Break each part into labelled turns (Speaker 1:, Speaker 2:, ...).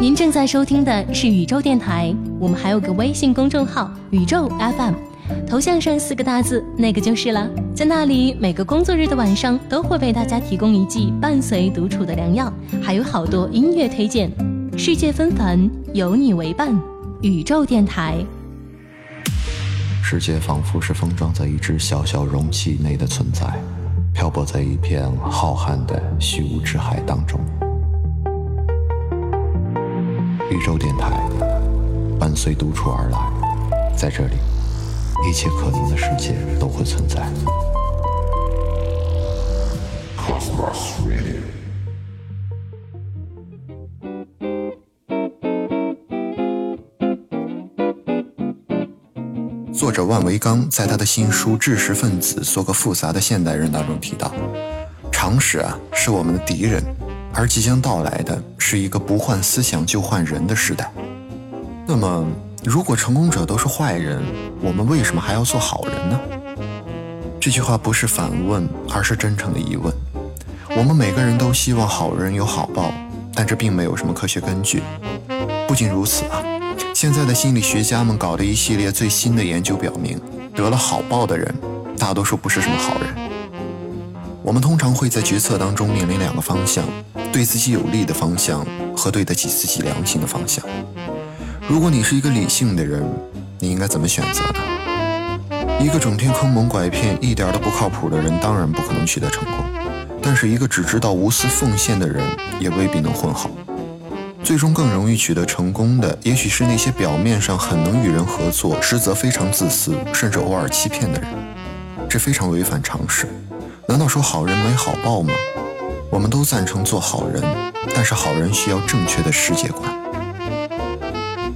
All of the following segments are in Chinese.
Speaker 1: 您正在收听的是宇宙电台，我们还有个微信公众号“宇宙 FM”，头像上四个大字那个就是了。在那里，每个工作日的晚上都会为大家提供一剂伴随独处的良药，还有好多音乐推荐。世界纷繁，有你为伴，宇宙电台。
Speaker 2: 世界仿佛是封装在一只小小容器内的存在，漂泊在一片浩瀚的虚无之海当中。宇宙电台伴随独处而来，在这里，一切可能的世界都会存在。作者万维刚在他的新书《知识分子做个复杂的现代人》当中提到，常识啊是我们的敌人，而即将到来的是一个不换思想就换人的时代。那么，如果成功者都是坏人，我们为什么还要做好人呢？这句话不是反问，而是真诚的疑问。我们每个人都希望好人有好报，但这并没有什么科学根据。不仅如此啊。现在的心理学家们搞的一系列最新的研究表明，得了好报的人，大多数不是什么好人。我们通常会在决策当中面临两个方向：对自己有利的方向和对得起自己良心的方向。如果你是一个理性的人，你应该怎么选择呢？一个整天坑蒙拐骗、一点都不靠谱的人，当然不可能取得成功；但是一个只知道无私奉献的人，也未必能混好。最终更容易取得成功的，也许是那些表面上很能与人合作，实则非常自私，甚至偶尔欺骗的人。这非常违反常识。难道说好人没好报吗？我们都赞成做好人，但是好人需要正确的世界观。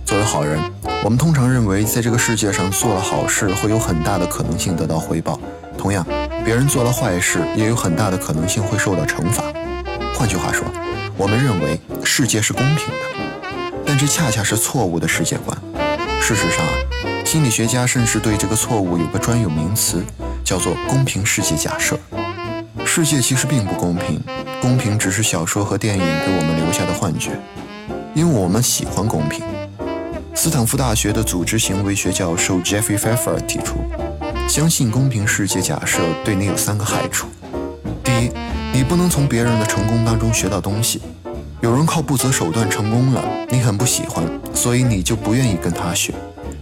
Speaker 2: 作为好人，我们通常认为，在这个世界上做了好事，会有很大的可能性得到回报；同样，别人做了坏事，也有很大的可能性会受到惩罚。换句话说，我们认为世界是公平的，但这恰恰是错误的世界观。事实上啊，心理学家甚至对这个错误有个专有名词，叫做“公平世界假设”。世界其实并不公平，公平只是小说和电影给我们留下的幻觉，因为我们喜欢公平。斯坦福大学的组织行为学教授 Jeffrey Pfeffer 提出，相信公平世界假设对你有三个害处。第一，你不能从别人的成功当中学到东西。有人靠不择手段成功了，你很不喜欢，所以你就不愿意跟他学，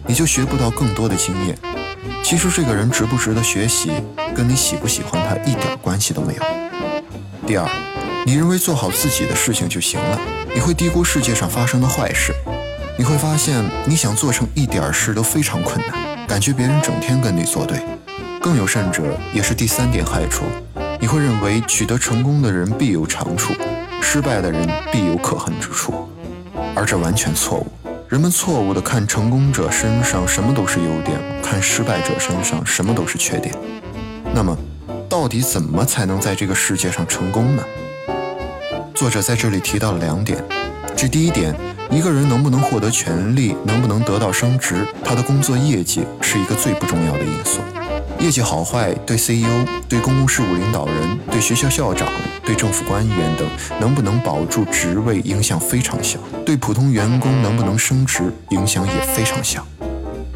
Speaker 2: 你就学不到更多的经验。其实这个人值不值得学习，跟你喜不喜欢他一点关系都没有。第二，你认为做好自己的事情就行了，你会低估世界上发生的坏事。你会发现，你想做成一点事都非常困难，感觉别人整天跟你作对。更有甚者，也是第三点害处。你会认为取得成功的人必有长处，失败的人必有可恨之处，而这完全错误。人们错误地看成功者身上什么都是优点，看失败者身上什么都是缺点。那么，到底怎么才能在这个世界上成功呢？作者在这里提到了两点。这第一点，一个人能不能获得权利，能不能得到升职，他的工作业绩是一个最不重要的因素。业绩好坏对 CEO、对公共事务领导人、对学校校长、对政府官员等能不能保住职位影响非常小，对普通员工能不能升职影响也非常小。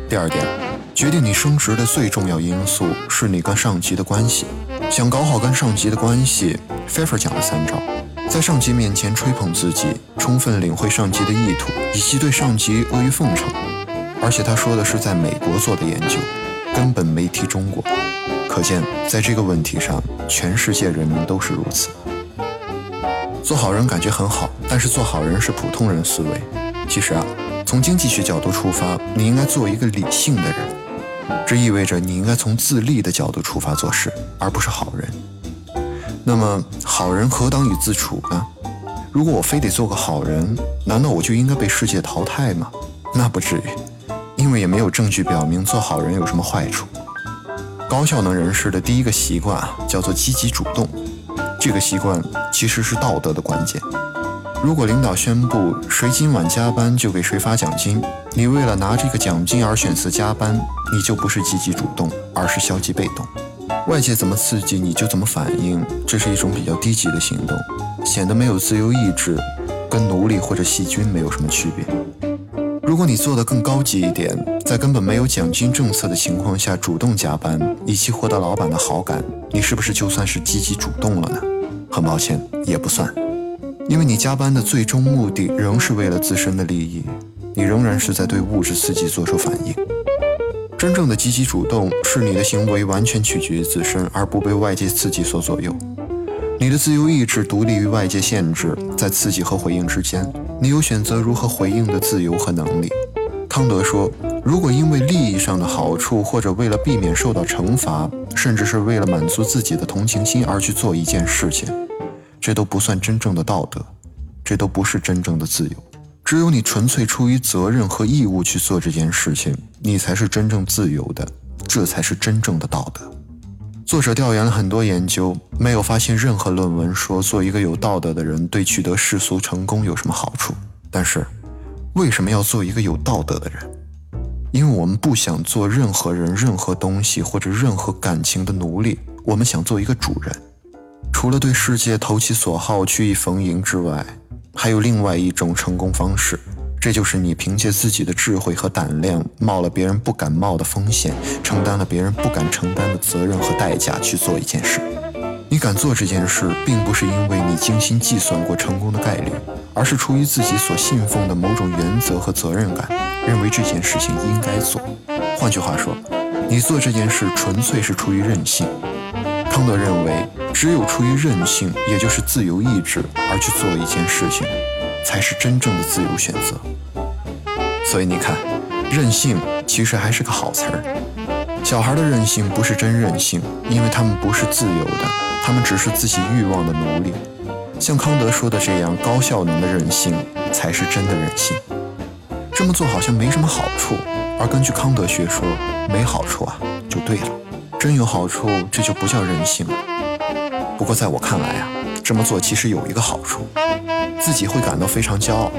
Speaker 2: 第二点，决定你升职的最重要因素是你跟上级的关系。想搞好跟上级的关系，Pfeffer 讲了三招：在上级面前吹捧自己，充分领会上级的意图，以及对上级阿谀奉承。而且他说的是在美国做的研究。根本没提中国，可见在这个问题上，全世界人民都是如此。做好人感觉很好，但是做好人是普通人思维。其实啊，从经济学角度出发，你应该做一个理性的人，这意味着你应该从自利的角度出发做事，而不是好人。那么，好人何当与自处呢？如果我非得做个好人，难道我就应该被世界淘汰吗？那不至于。因为也没有证据表明做好人有什么坏处。高效能人士的第一个习惯叫做积极主动，这个习惯其实是道德的关键。如果领导宣布谁今晚加班就给谁发奖金，你为了拿这个奖金而选择加班，你就不是积极主动，而是消极被动。外界怎么刺激你就怎么反应，这是一种比较低级的行动，显得没有自由意志，跟奴隶或者细菌没有什么区别。如果你做得更高级一点，在根本没有奖金政策的情况下主动加班，以期获得老板的好感，你是不是就算是积极主动了呢？很抱歉，也不算，因为你加班的最终目的仍是为了自身的利益，你仍然是在对物质刺激做出反应。真正的积极主动是你的行为完全取决于自身，而不被外界刺激所左右。你的自由意志独立于外界限制，在刺激和回应之间，你有选择如何回应的自由和能力。康德说，如果因为利益上的好处，或者为了避免受到惩罚，甚至是为了满足自己的同情心而去做一件事情，这都不算真正的道德，这都不是真正的自由。只有你纯粹出于责任和义务去做这件事情，你才是真正自由的，这才是真正的道德。作者调研了很多研究，没有发现任何论文说做一个有道德的人对取得世俗成功有什么好处。但是，为什么要做一个有道德的人？因为我们不想做任何人、任何东西或者任何感情的奴隶，我们想做一个主人。除了对世界投其所好、曲意逢迎之外，还有另外一种成功方式，这就是你凭借自己的智慧和胆量，冒了别人不敢冒的风险，承担了别人不敢承担的责任和代价去做一件事。你敢做这件事，并不是因为你精心计算过成功的概率，而是出于自己所信奉的某种原则和责任感，认为这件事情应该做。换句话说，你做这件事纯粹是出于任性。康德认为，只有出于任性，也就是自由意志而去做一件事情，才是真正的自由选择。所以你看，任性其实还是个好词儿。小孩的任性不是真任性，因为他们不是自由的，他们只是自己欲望的奴隶。像康德说的这样，高效能的任性才是真的任性。这么做好像没什么好处，而根据康德学说，没好处啊，就对了。真有好处，这就不叫任性了。不过在我看来啊，这么做其实有一个好处，自己会感到非常骄傲。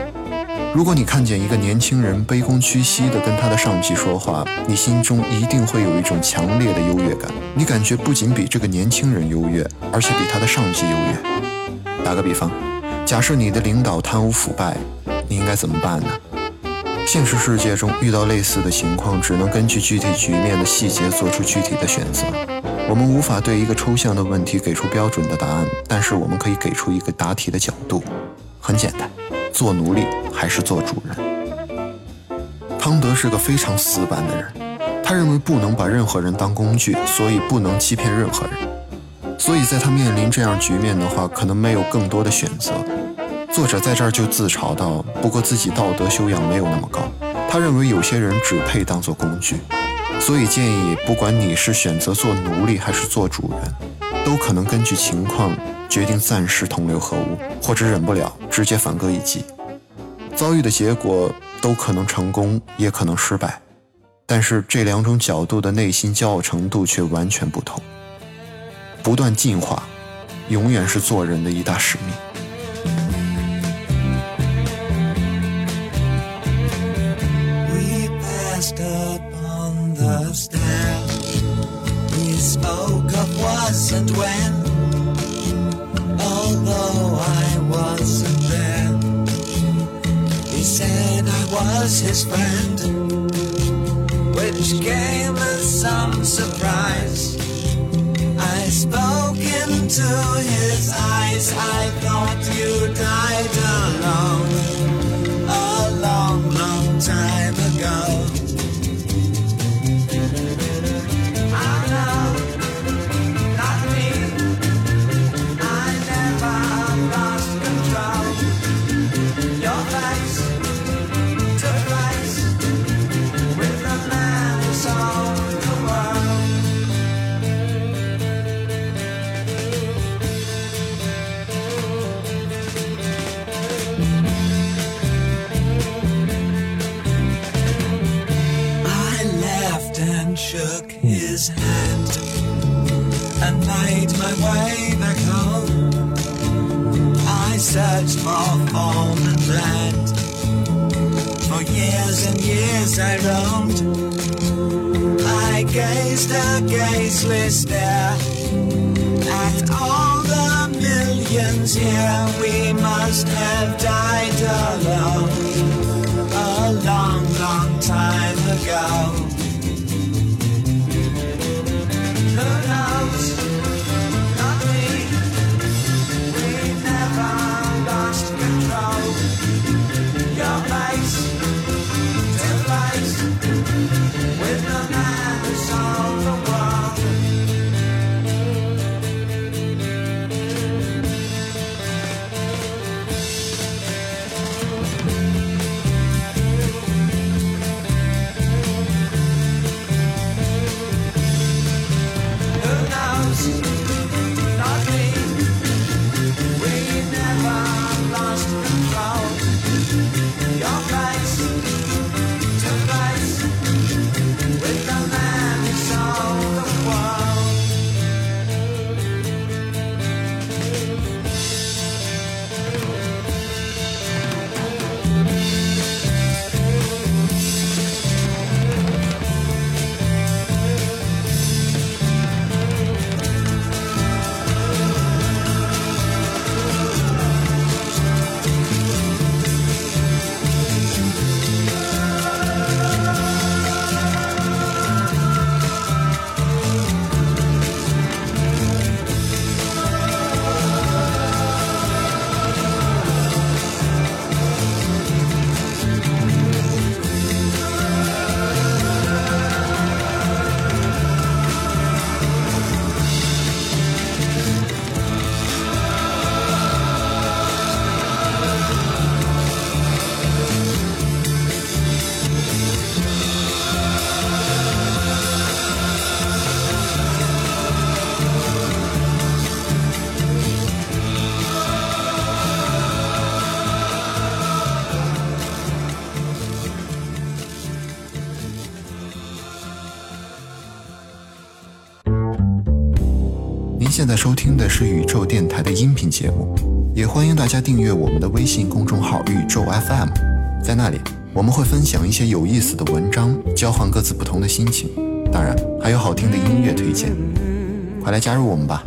Speaker 2: 如果你看见一个年轻人卑躬屈膝地跟他的上级说话，你心中一定会有一种强烈的优越感。你感觉不仅比这个年轻人优越，而且比他的上级优越。打个比方，假设你的领导贪污腐败，你应该怎么办呢？现实世界中遇到类似的情况，只能根据具体局面的细节做出具体的选择。我们无法对一个抽象的问题给出标准的答案，但是我们可以给出一个答题的角度。很简单，做奴隶还是做主人？康德是个非常死板的人，他认为不能把任何人当工具，所以不能欺骗任何人。所以在他面临这样局面的话，可能没有更多的选择。作者在这儿就自嘲道：“不过自己道德修养没有那么高，他认为有些人只配当做工具，所以建议不管你是选择做奴隶还是做主人，都可能根据情况决定暂时同流合污，或者忍不了直接反戈一击。遭遇的结果都可能成功，也可能失败，但是这两种角度的内心骄傲程度却完全不同。不断进化，永远是做人的一大使命。”
Speaker 3: spoke of was and when, although I wasn't there. He said I was his friend, which came as some surprise. I spoke into his eyes, I thought you years and years I roamed. I gazed a gazeless stare at all the Millions here, we must have died alone a long, long time ago.
Speaker 2: 您现在收听的是宇宙电台的音频节目，也欢迎大家订阅我们的微信公众号“宇宙 FM”。在那里，我们会分享一些有意思的文章，交换各自不同的心情，当然还有好听的音乐推荐。快来加入我们吧！